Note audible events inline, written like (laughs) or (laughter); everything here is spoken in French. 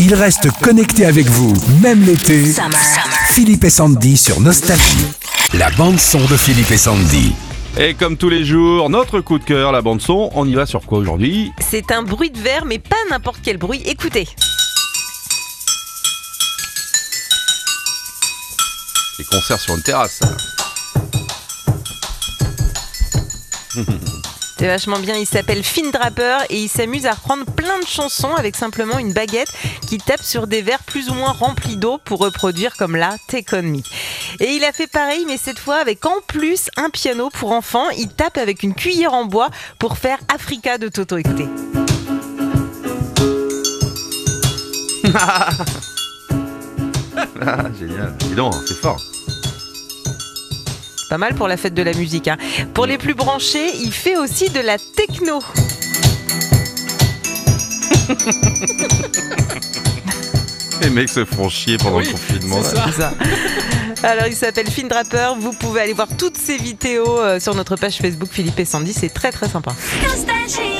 Il reste connecté avec vous, même l'été. Philippe et Sandy sur Nostalgie. La bande son de Philippe et Sandy. Et comme tous les jours, notre coup de cœur, la bande son, on y va sur quoi aujourd'hui? C'est un bruit de verre, mais pas n'importe quel bruit. Écoutez. Les concerts sur une terrasse. (laughs) C'est vachement bien, il s'appelle Finn Draper et il s'amuse à reprendre plein de chansons avec simplement une baguette qui tape sur des verres plus ou moins remplis d'eau pour reproduire comme là Take. Et il a fait pareil mais cette fois avec en plus un piano pour enfants, il tape avec une cuillère en bois pour faire Africa de Toto. Écoutez. (laughs) Ah, génial. Dis donc, c'est fort. Pas mal pour la fête de la musique. hein. Pour les plus branchés, il fait aussi de la techno. (laughs) Les mecs se font chier pendant le confinement. C'est ça. Alors il s'appelle Finn Draper, vous pouvez aller voir toutes ses vidéos euh, sur notre page Facebook Philippe et Sandy, c'est très très sympa. Nostalgie.